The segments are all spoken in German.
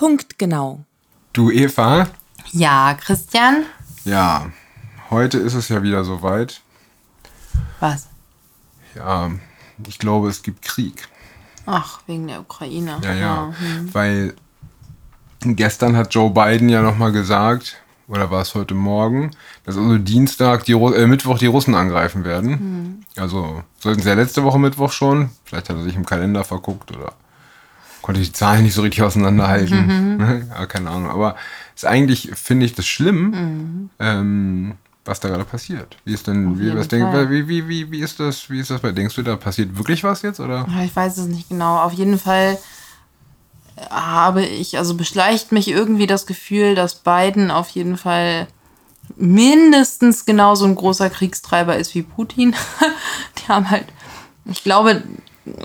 Punktgenau. Du Eva? Ja, Christian? Ja, heute ist es ja wieder soweit. Was? Ja, ich glaube, es gibt Krieg. Ach, wegen der Ukraine. Ja, ja. hm. Weil gestern hat Joe Biden ja nochmal gesagt, oder war es heute Morgen, dass also Dienstag, die, Ru- äh, Mittwoch die Russen angreifen werden. Hm. Also sollten sie ja letzte Woche Mittwoch schon. Vielleicht hat er sich im Kalender verguckt oder konnte die Zahlen nicht so richtig auseinanderhalten. Mhm. ja, keine Ahnung. Aber ist eigentlich, finde ich, das schlimm, Mhm. ähm, was da gerade passiert. Wie ist denn, wie, was denk, wie, wie, wie, wie ist das, wie ist das bei, denkst du, da passiert wirklich was jetzt, oder? Ja, Ich weiß es nicht genau. Auf jeden Fall habe ich, also beschleicht mich irgendwie das Gefühl, dass Biden auf jeden Fall mindestens genauso ein großer Kriegstreiber ist wie Putin. Die haben halt, ich glaube,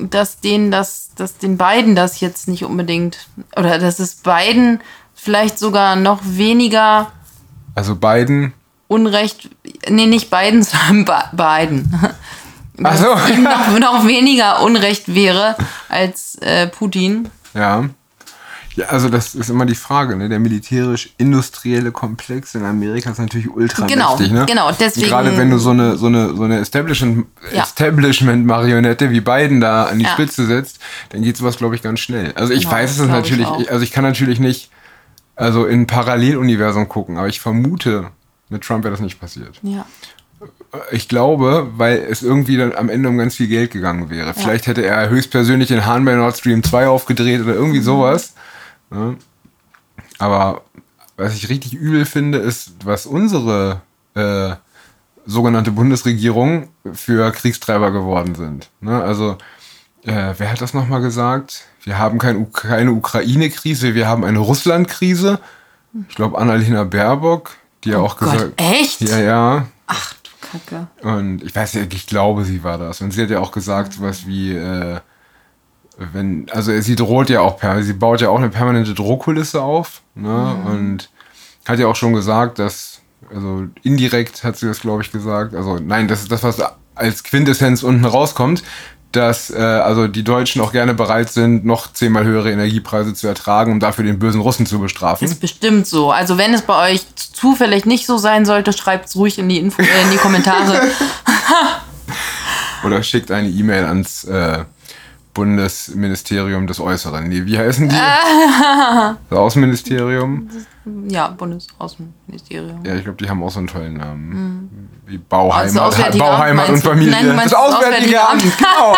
dass denen das, dass den beiden das jetzt nicht unbedingt, oder dass es beiden vielleicht sogar noch weniger Also Biden. Unrecht, nee, nicht Biden, sondern Ba- Biden. Ach so. noch, noch weniger Unrecht wäre als äh, Putin. Ja. Ja, also das ist immer die Frage, ne? Der militärisch-industrielle Komplex in Amerika ist natürlich ultra Genau, mächtig, ne? genau, deswegen- Gerade wenn du so eine, so eine, so eine Establishment, Ja. Establishment-Marionette wie Biden da an die Ja. Spitze setzt, dann geht sowas, glaube ich, ganz schnell. Also ich Genau, weiß es ich natürlich, auch. also ich kann natürlich nicht also in ein Paralleluniversum gucken, aber ich vermute, mit Trump wäre das nicht passiert. Ja. Ich glaube, weil es irgendwie dann am Ende um ganz viel Geld gegangen wäre. Vielleicht hätte er höchstpersönlich den Hahn bei Nord Stream 2 aufgedreht oder irgendwie sowas. Ja. Aber was ich richtig übel finde, ist, was unsere äh, sogenannte Bundesregierung für Kriegstreiber geworden sind. Ne? Also, äh, wer hat das nochmal gesagt? Wir haben kein, keine Ukraine-Krise, wir haben eine Russland-Krise. Ich glaube, Annalena Baerbock, die ja auch Gott, gesagt echt? Ja, ja. Ach du Kacke. Und ich weiß ja, ich glaube, sie war das. Und sie hat ja auch gesagt, sowas wie, äh, wenn, also sie droht ja auch, sie baut ja auch eine permanente Drohkulisse auf. Ne? Und hat ja auch schon gesagt, dass, also indirekt hat sie das, glaube ich, gesagt. Also nein, das ist das, was als Quintessenz unten rauskommt, dass äh, also die Deutschen auch gerne bereit sind, noch zehnmal höhere Energiepreise zu ertragen, um dafür den bösen Russen zu bestrafen. Ist bestimmt so. Also wenn es bei euch zufällig nicht so sein sollte, schreibt es ruhig in die, Info äh, in die Kommentare. Oder schickt eine E-Mail ans äh, Bundesministerium des Äußeren. Nee, wie heißen die? das Außenministerium? ja, Bundesaußenministerium. Ja, ich glaube, die haben auch so einen tollen Namen. Wie Bauheimat, Also Bauheimat und? Familie. Nein, das Auswärtige Auswärtige Amt, genau.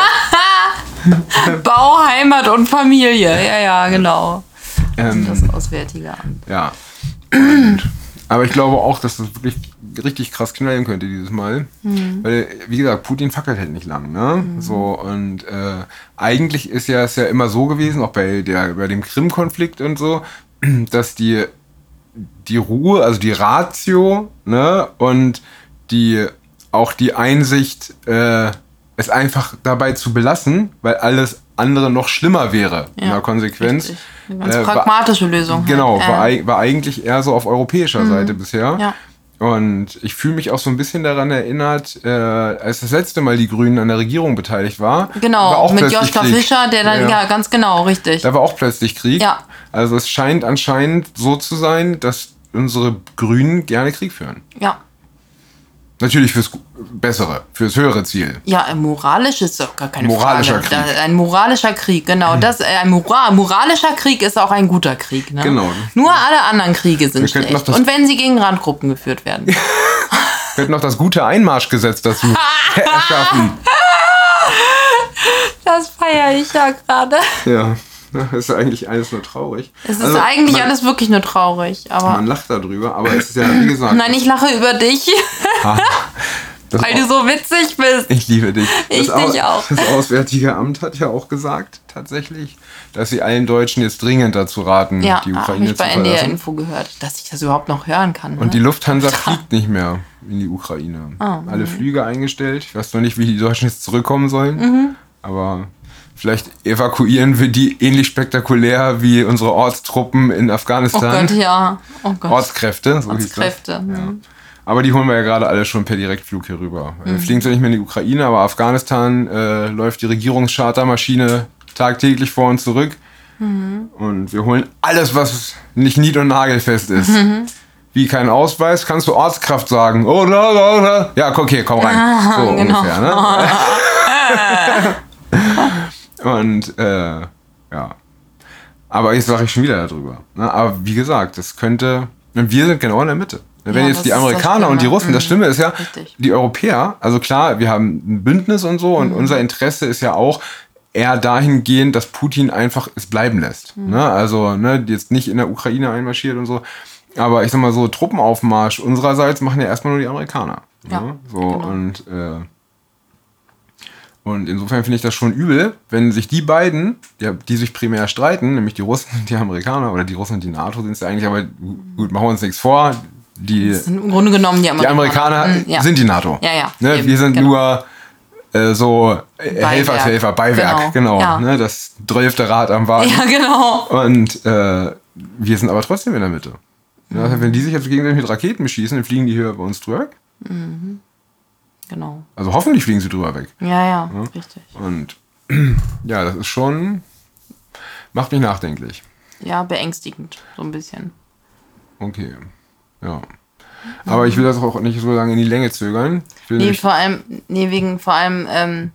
Bau, Heimat und Familie. Ja, ja, genau. Ähm, Das Auswärtige Amt. ja. Und, aber ich glaube auch, dass das wirklich richtig krass knallen könnte dieses Mal. Weil, wie gesagt, Putin fackelt halt nicht lang, ne? So, und äh, eigentlich ist ja es ja immer so gewesen, auch bei, der, bei dem Krim-Konflikt und so, dass die, die Ruhe, also die Ratio, ne, und die auch die Einsicht, äh, es einfach dabei zu belassen, weil alles andere noch schlimmer wäre in Ja, der Konsequenz. richtig. Eine ganz äh, war- pragmatische Lösung. halt. Genau, Ja. war, war eigentlich eher so auf europäischer Seite bisher. Ja. Und ich fühle mich auch so ein bisschen daran erinnert, äh, als das letzte Mal die Grünen an der Regierung beteiligt war. war Genau, auch mit Joschka Krieg. Fischer, der dann, ja. ganz genau, richtig. Da war auch plötzlich Krieg. Ja. Also es scheint anscheinend so zu sein, dass unsere Grünen gerne Krieg führen. Ja. Natürlich fürs Bessere, fürs höhere Ziel. Ja, ein moralisch ist doch gar keine Moralischer Frage. Krieg. Ein moralischer Krieg, genau. Das, äh, ein Mora moralischer Krieg ist auch ein guter Krieg. Ne? Genau. Nur alle anderen Kriege sind Wir könnten schlecht. Und wenn sie gegen Randgruppen geführt werden. Wir hätten noch das gute Einmarschgesetz dazu erschaffen. Das feiere ich ja gerade. Ja, ist eigentlich alles nur traurig. Es ist Also, eigentlich man, alles wirklich nur traurig. Aber Man lacht darüber, aber es ist ja, wie gesagt. nein, ich lache über dich, das weil du so witzig bist. Ich liebe dich. Ich Au- dich auch. Das Auswärtige Amt hat ja auch gesagt, tatsächlich, dass sie allen Deutschen jetzt dringend dazu raten, Ja, die Ukraine ich zu bei NDR verlassen. Info gehört, dass ich das überhaupt noch hören kann. Und die ne? Lufthansa fliegt nicht mehr in die Ukraine. Oh, Alle Flüge eingestellt. Ich weiß noch nicht, wie die Deutschen jetzt zurückkommen sollen. Mhm. Aber vielleicht evakuieren wir die ähnlich spektakulär wie unsere Ortstruppen in oh Afghanistan. Gott, ja. Oh Gott. Ortskräfte, so hieß Ortskräfte. das. hm. Aber die holen wir ja gerade alle schon per Direktflug hier rüber. Mhm. Wir fliegen zwar nicht mehr in die Ukraine, aber Afghanistan äh, läuft die Regierungschartermaschine tagtäglich vor und zurück. Und wir holen alles, was nicht nied- und nagelfest ist. Mhm. Wie kein Ausweis, kannst du Ortskraft sagen. Oh, da, da, da. Ja, okay, komm rein. So genau. ungefähr, ne? Und äh, ja. Aber jetzt sage ich schon wieder darüber. Ne? Aber wie gesagt, das könnte. und Wir sind genau in der Mitte. Wenn Ja, jetzt die Amerikaner und die. Russen, das Mhm. Schlimme ist ja, Richtig. die Europäer, also klar, wir haben ein Bündnis und so Mhm. und unser Interesse ist ja auch eher dahingehend, dass Putin einfach es bleiben lässt. Mhm. Ne? Also ne, jetzt nicht in der Ukraine einmarschiert und so. Aber ich sag mal so, Truppenaufmarsch unsererseits machen ja erstmal nur die Amerikaner. Ja, ne? So genau. und äh, und insofern finde ich das schon übel, wenn sich die beiden, die, die sich primär streiten, nämlich die Russen und die Amerikaner, oder die Russen und die NATO sind es ja eigentlich, aber gut, machen wir uns nichts vor, die, im Grunde genommen die die Amerikaner. Amerikaner Mhm, ja. sind die NATO. Ja, ja, Ne? eben, Wir sind genau. nur äh, so äh, Helfershelfer, Beiwerk, genau. Genau, ja. Ne? Das drölfte Rad am Wagen. Ja, genau. Und äh, wir sind aber trotzdem in der Mitte. Also wenn die sich jetzt gegenseitig mit Raketen beschießen, dann fliegen die hier bei uns drüber weg. Genau. Also hoffentlich fliegen sie drüber weg. Ja, ja, richtig. Und ja, das ist schon, macht mich nachdenklich. Ja, beängstigend, so ein bisschen. Okay, ja. Aber ich will das auch nicht so lange in die Länge zögern. Ich will Nee, vor allem, nee, wegen vor allem, ähm,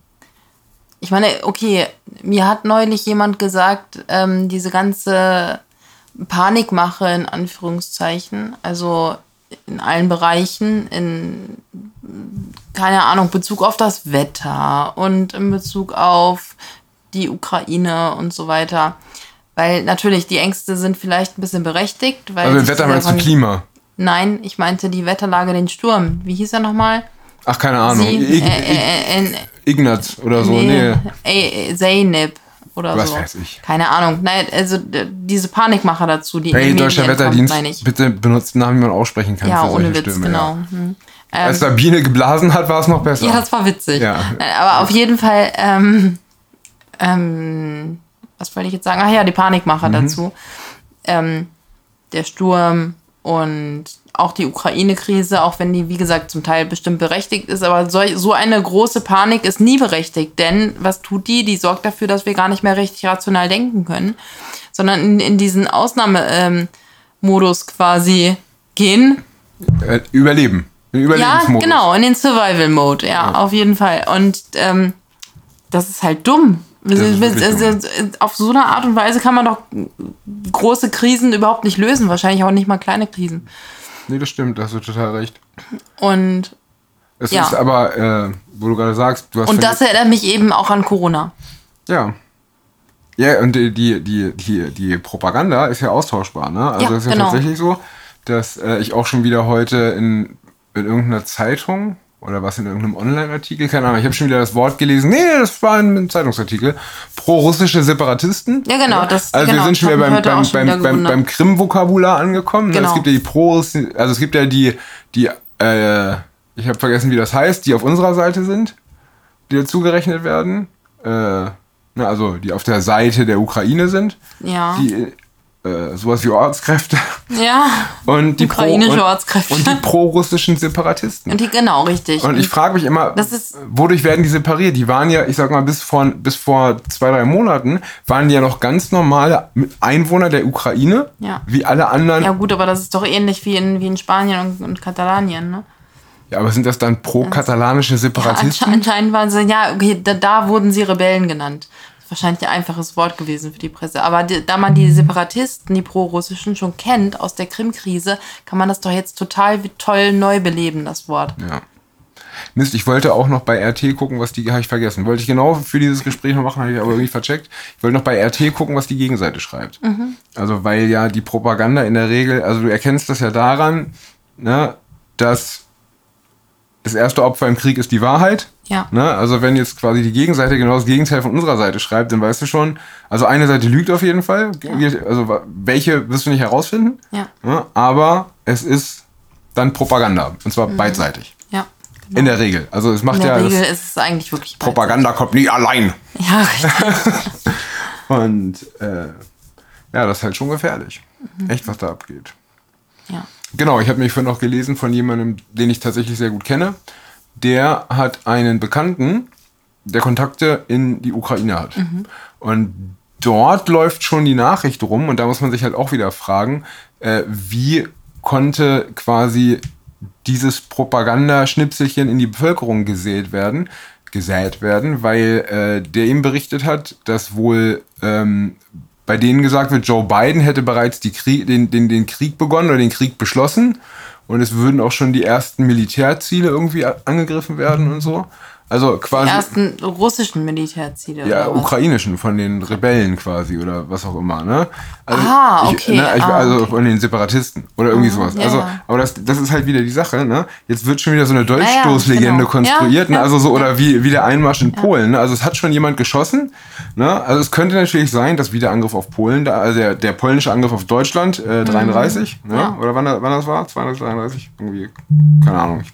ich meine, okay, mir hat neulich jemand gesagt, ähm, diese ganze Panikmache in Anführungszeichen, also in allen Bereichen, in, keine Ahnung, Bezug auf das Wetter und in Bezug auf die Ukraine und so weiter. Weil natürlich die Ängste sind vielleicht ein bisschen berechtigt. Weil also Wetter meinst du Klima? Nein, ich meinte die Wetterlage, den Sturm. Wie hieß er nochmal? Ach, keine Ahnung. Sie, äh, äh, äh, Ignaz oder so, nee, nee. Zeynep oder Was so. weiß ich. Keine Ahnung. Nein, also diese Panikmacher dazu, die Hey, deutscher kommt, Wetterdienst, ich. bitte benutzt Namen, die man aussprechen kann Ja, für ohne Witz, Stürme. genau. Ja. Hm. Als Sabine geblasen hat, war es noch besser. Ja, das war witzig. Ja. Äh, Aber auf jeden Fall, ähm, ähm, was wollte ich jetzt sagen? Ach ja, die Panikmacher Mhm. dazu. Ähm, der Sturm und auch die Ukraine-Krise, auch wenn die, wie gesagt, zum Teil bestimmt berechtigt ist, aber so, eine große Panik ist nie berechtigt, denn was tut die? Die sorgt dafür, dass wir gar nicht mehr richtig rational denken können, sondern in, in diesen Ausnahmemodus quasi gehen Äh, Überleben. Im ja, Überlebensmodus. genau, in den Survival-Mode, ja, auf jeden Fall. Und ähm, das ist halt dumm. Wirklich Also, Auf so eine Art und Weise kann man doch große Krisen überhaupt nicht lösen, wahrscheinlich auch nicht mal kleine Krisen. Nee, das stimmt, da hast du total recht. Und, Es Ja. ist aber, äh, wo du gerade sagst, du hast. und das erinnert mich eben auch an Corona. Ja. Ja, und die, die, die, die, die Propaganda ist ja austauschbar, ne? Also Ja, es ist ja genau. tatsächlich so, dass äh, ich auch schon wieder heute in, in irgendeiner Zeitung oder was in irgendeinem Online-Artikel, keine Ahnung, ich habe schon wieder das Wort gelesen, nee, das war ein, Zeitungsartikel, pro-russische Separatisten. Ja, genau, das- Also genau, wir sind schon wieder beim, beim, schon beim, beim, beim. Krim-Vokabular angekommen. Es Genau. gibt ja die pro also es gibt ja die, die, äh, ich habe vergessen, wie das heißt, die auf unserer Seite sind, die dazu gerechnet werden. Äh, also die auf der Seite der Ukraine sind. Ja. Die äh, sowas wie Ortskräfte ja. und die Ukrainische pro, Ortskräfte. und die pro-russischen Separatisten. Und die, genau, richtig. Und ich frage mich immer, ist- wodurch werden die separiert? Die waren ja, ich sag mal, bis vor, bis vor zwei, drei Monaten waren die ja noch ganz normale Einwohner der Ukraine, Ja. wie alle anderen. ja Ja. gut, aber das ist doch ähnlich wie in, wie in Spanien und, und Katalanien, ne? aber sind das dann pro-katalanische Separatisten? anscheinend waren sie, ja, okay, da, da wurden sie Rebellen genannt. Wahrscheinlich ein einfaches Wort gewesen für die Presse. Aber die, da man die Separatisten, die pro-russischen, schon kennt aus der Krim-Krise, kann man das doch jetzt total wie toll neu beleben, das Wort. Ja. Mist, ich wollte auch noch bei RT gucken, was die, habe ich vergessen. Wollte ich genau für dieses Gespräch noch machen, habe ich aber irgendwie vercheckt. Ich wollte noch bei RT gucken, was die Gegenseite schreibt. Also, weil ja die Propaganda in der Regel, also du erkennst das ja daran, ne, dass das erste Opfer im Krieg ist die Wahrheit. Ja. Ne? Also wenn jetzt quasi die Gegenseite genau das Gegenteil von unserer Seite schreibt, dann weißt du schon, also eine Seite lügt auf jeden Fall. Also wa- welche wirst du nicht herausfinden. Ja. Ne? Aber es ist dann Propaganda. Und zwar beidseitig. Ja. In der Regel. Also es macht In der ja Regel ist es eigentlich wirklich beidseitig. Propaganda kommt nie allein. Ja, richtig. Und äh, ja, das ist halt schon gefährlich. Mhm. Echt, was da abgeht. Ja. Genau, ich habe mich vorhin noch gelesen von jemandem, den ich tatsächlich sehr gut kenne. Der hat einen Bekannten, der Kontakte in die Ukraine hat. Und dort läuft schon die Nachricht rum und da muss man sich halt auch wieder fragen, äh, wie konnte quasi dieses Propagandaschnipselchen in die Bevölkerung gesät werden, gesät werden, weil äh, der ihm berichtet hat, dass wohl ähm, bei denen gesagt wird, Joe Biden hätte bereits Krieg, den, den, den Krieg begonnen oder den Krieg beschlossen und es würden auch schon die ersten Militärziele irgendwie angegriffen werden und so. Also quasi. Die ersten russischen Militärziele. Ja, ukrainischen, von den Rebellen quasi oder was auch immer, ne? Also ah, okay. Ich, ne, ich, ah, also okay. von den Separatisten oder irgendwie Mhm, sowas. ja, also, ja. aber das, das ist halt wieder die Sache, ne? Jetzt wird schon wieder so eine Dolchstoßlegende genau. konstruiert, Ja, ne? ja, Also so, oder wie, wie der Einmarsch in Polen, ne? Also es hat schon jemand geschossen, ne? Also es könnte natürlich sein, dass wieder Angriff auf Polen, da, also der, der polnische Angriff auf Deutschland, äh, 33, ne? Mhm. Ja. Oder wann, wann das war? 233? Irgendwie, keine Ahnung, ich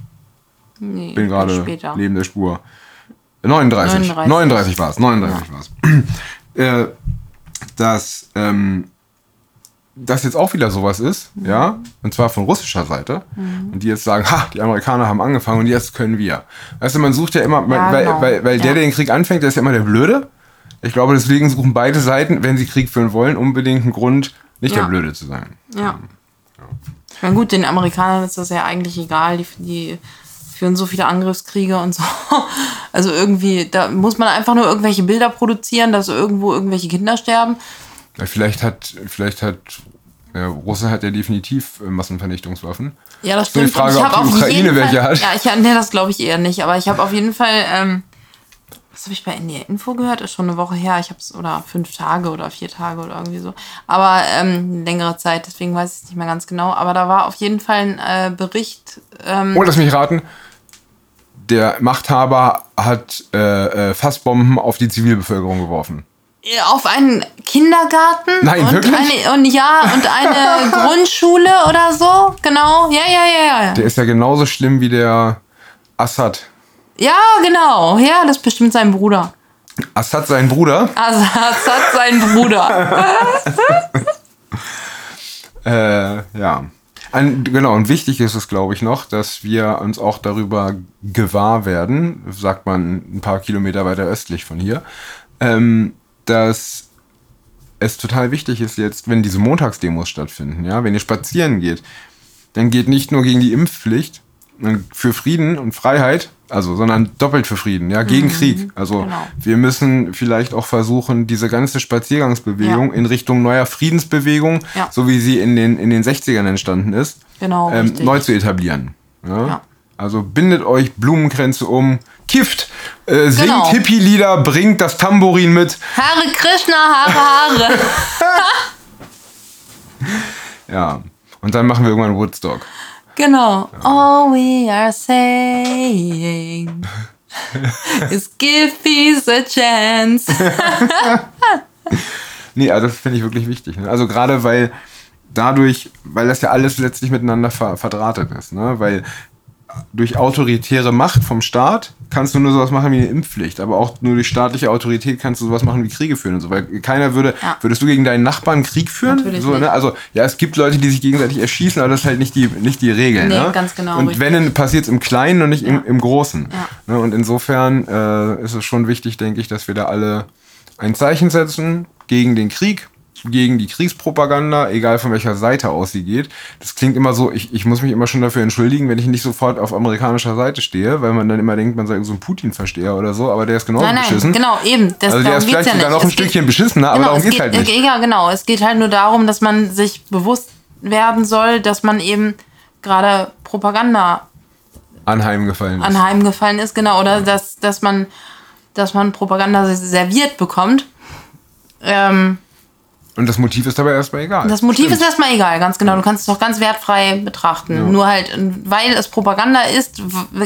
Nee, bin gerade neben der Spur. 39. 39. 39 war es. 39 war es. Äh, dass ähm, das jetzt auch wieder sowas ist, Mhm. ja, und zwar von russischer Seite, und die jetzt sagen, ha, die Amerikaner haben angefangen und jetzt können wir. Weißt du, man sucht ja immer, Ja, weil, genau. weil, weil der, Ja. der den Krieg anfängt, der ist ja immer der Blöde. Ich glaube, deswegen suchen beide Seiten, wenn sie Krieg führen wollen, unbedingt einen Grund, nicht Ja. der Blöde zu sein. Ja. Ich meine, gut, den Amerikanern ist das ja eigentlich egal. Die, die führen so viele Angriffskriege und so. Also irgendwie, da muss man einfach nur irgendwelche Bilder produzieren, dass irgendwo irgendwelche Kinder sterben. Ja, vielleicht hat, vielleicht hat, ja, Russland hat ja definitiv Massenvernichtungswaffen. Ja, das die stimmt. Und Frage, ich ob die Ukraine welche Fall, hat. Ja, ich, nee, das glaube ich eher nicht. Aber ich habe auf jeden Fall, ähm, was habe ich bei NDR Info gehört? Ist schon eine Woche her. Ich habe es, oder fünf Tage oder vier Tage oder irgendwie so. Aber ähm, längere Zeit, deswegen weiß ich es nicht mehr ganz genau. Aber da war auf jeden Fall ein äh, Bericht. Ähm, Oh, lass mich raten. Der Machthaber hat äh, äh, Fassbomben auf die Zivilbevölkerung geworfen. auf einen Kindergarten Nein, und wirklich? eine und ja und eine Grundschule oder so genau ja ja ja ja Der ist ja genauso schlimm wie der Assad. ja genau ja das ist bestimmt sein Bruder Assad sein Bruder. Assad sein Bruder Äh, ja. Ein, genau, und wichtig ist es, glaube ich, noch, dass wir uns auch darüber gewahr werden, sagt man ein paar Kilometer weiter östlich von hier, ähm, dass es total wichtig ist jetzt, wenn diese Montagsdemos stattfinden, ja, wenn ihr spazieren geht, dann geht nicht nur gegen die Impfpflicht für Frieden und Freiheit, also, sondern doppelt für Frieden, ja, gegen Krieg. Also, genau. wir müssen vielleicht auch versuchen, diese ganze Spaziergangsbewegung Ja. in Richtung neuer Friedensbewegung, Ja. so wie sie in den, in den 60ern entstanden ist, Genau, ähm, neu zu etablieren. Ja. Also bindet euch Blumenkränze um, kifft, äh, singt Genau. Hippie-Lieder, bringt das Tambourin mit. Hare Krishna Hare Hare Ja. Und dann machen wir irgendwann Woodstock. Genau all we are saying is give peace a chance Nee, also das finde ich wirklich wichtig. Ne? Also gerade weil dadurch, weil das ja alles letztlich miteinander ver verdrahtet ist, ne? Weil durch autoritäre Macht vom Staat kannst du nur sowas machen wie eine Impfpflicht, aber auch nur durch staatliche Autorität kannst du sowas machen wie Kriege führen und so. Weil keiner würde, Ja. würdest du gegen deinen Nachbarn Krieg führen? Natürlich so, ne? Also ja, es gibt Leute, die sich gegenseitig erschießen, aber das ist halt nicht die, nicht die Regel. Nee, ne? ganz genau, Und richtig. wenn, dann passiert es im Kleinen und nicht im, im Großen. Ja. Ne? Und insofern äh, ist es schon wichtig, denke ich, dass wir da alle ein Zeichen setzen gegen den Krieg, gegen die Kriegspropaganda, egal von welcher Seite aus sie geht. Das klingt immer so, ich, ich muss mich immer schon dafür entschuldigen, wenn ich nicht sofort auf amerikanischer Seite stehe, weil man dann immer denkt, man sei so ein Putin-Versteher oder so, aber der ist genauso nein nein beschissen. genau eben das also der darum ist vielleicht ja sogar noch ein Es geht- Stückchen beschissener, aber Genau, darum es geht's geht, halt nicht. Ja, genau. Es geht halt nur darum, dass man sich bewusst werden soll, dass man eben gerade Propaganda Anheimgefallen ist. anheimgefallen ist, genau, oder dass, dass man, dass man Propaganda serviert bekommt. Ähm, Und das Motiv ist dabei erstmal egal. das Motiv Stimmt. ist erstmal egal, ganz genau. Du kannst es doch ganz wertfrei betrachten. Nur halt, weil es Propaganda ist,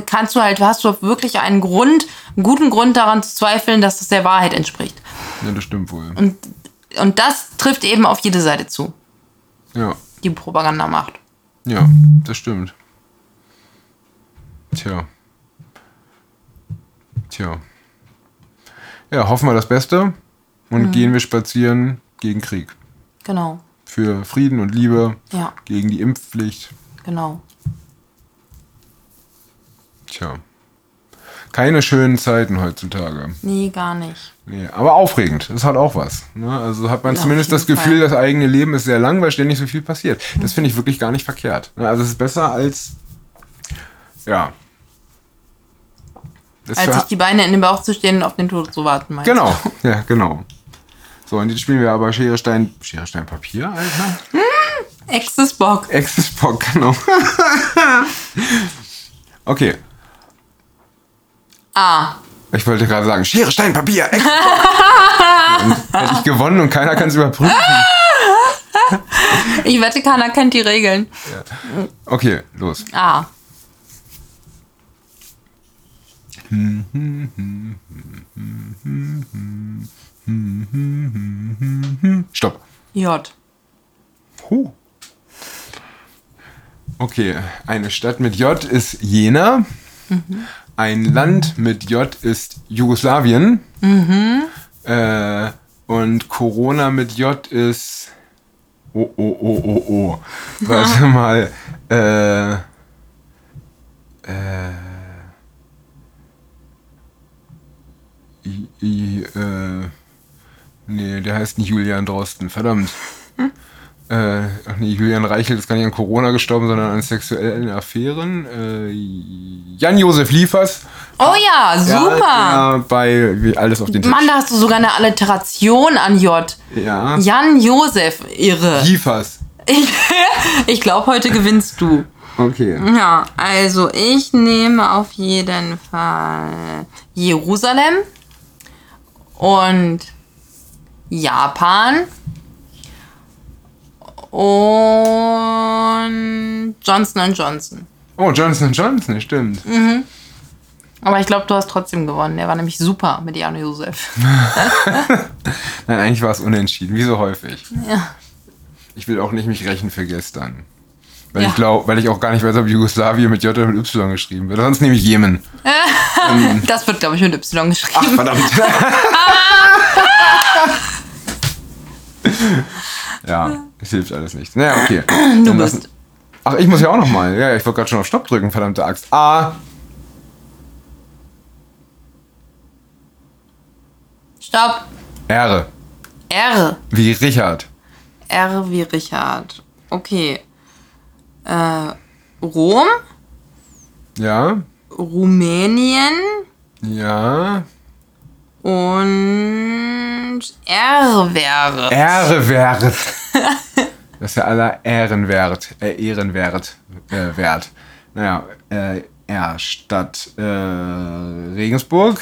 kannst du halt, hast du wirklich einen Grund, einen guten Grund daran zu zweifeln, dass es der Wahrheit entspricht. Ja, das stimmt wohl. Und, und das trifft eben auf jede Seite zu, Ja. die Propaganda macht. Ja, das stimmt. Tja. Tja. Ja, hoffen wir das Beste und Mhm. gehen wir spazieren gegen Krieg. Genau. Für Frieden und Liebe, Ja, gegen die Impfpflicht. genau. Tja. Keine schönen Zeiten heutzutage. Nee, gar nicht. Nee, aber aufregend. Das hat auch was. Ne? Also hat man Ja, zumindest das Gefühl, Fall. das eigene Leben ist sehr lang, weil ständig so viel passiert. Das finde ich wirklich gar nicht verkehrt. Ne? Also es ist besser als ja. Das Als sich die Beine in den Bauch zu stehen und auf den Tod zu warten, meinst Genau, ja, genau. So, und jetzt spielen wir aber Schere, Stein, Schere, Stein, Papier, Alter. Exes Bock. Access Bock, genau. okay, Ah. ich wollte gerade sagen, Schere, Stein, Papier, Access Bock. Hätte ich gewonnen und keiner kann es überprüfen. Ich wette, keiner kennt die Regeln. Okay, los. Ah. J. Huh. Okay, eine Stadt mit J ist Jena. Ein Land mit J ist Jugoslawien. Äh, und Corona mit J ist. Oh, oh, oh, oh, oh. Warte mal. Äh, äh, I, I, äh, nee, der heißt nicht Julian Drosten. Verdammt. Äh, ach nee, Julian Reichelt ist gar nicht an Corona gestorben, sondern an sexuellen Affären. Äh, Jan-Josef Liefers. Oh ja, super. Ja, ja, bei alles auf den Tisch. Mann, da hast du sogar eine Alliteration an J. Ja. Jan Josef, irre. Liefers. Ich, ich glaube, heute gewinnst du. Okay. Ja, also ich nehme auf jeden Fall Jerusalem und Japan und Johnson Johnson. Oh, Johnson Johnson, stimmt. Aber ich glaube, du hast trotzdem gewonnen. Der war nämlich super mit Jan Josef. Nein, eigentlich war es unentschieden, wie so häufig. Ja. Ich will auch nicht mich rächen für gestern. Weil, Ja. ich glaub, weil ich auch gar nicht weiß, ob Jugoslawien mit J oder mit Y geschrieben wird. Sonst nehme ich Jemen. Das wird, glaube ich, mit Y Ach, geschrieben. verdammt. ja, es hilft alles nichts. Naja, okay. Du bist. Ach, ich muss ja auch noch mal. Ja, ich wollte gerade schon auf Stopp drücken, verdammte Axt. A. Stopp. R. R. Wie Richard. R wie Richard. Okay. Äh, Rom, Ja. Rumänien Ja. und R wäre. Ehre wert. Das ist ja aller Ehren wert. Äh, Ehrenwert. Äh, wert. Naja, äh, R. Stadt äh, Regensburg.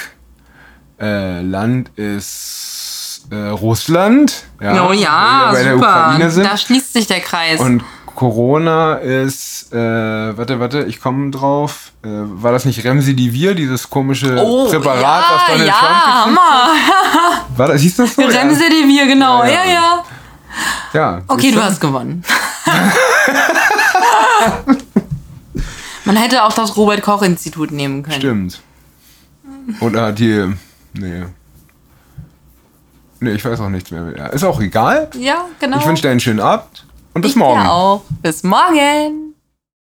Äh, Land ist äh, Russland. Ja, oh ja, super. Da schließt sich der Kreis. Und Corona ist, äh, warte, warte, ich komme drauf. Äh, war das nicht Remsidivir, dieses komische Präparat, ja, was Donald ja, Trump Hammer. War das, hieß das so? Remsedivir, genau. Ja, Ja, ja. ja. Okay, du hast gewonnen. Man hätte auch das Robert-Koch-Institut nehmen können. Stimmt. Oder die. Nee. Nee, ich weiß auch nichts mehr. Ist auch egal. Ja, genau. Ich wünsche dir einen schönen Abend und bis Ich morgen. auch. Bis morgen.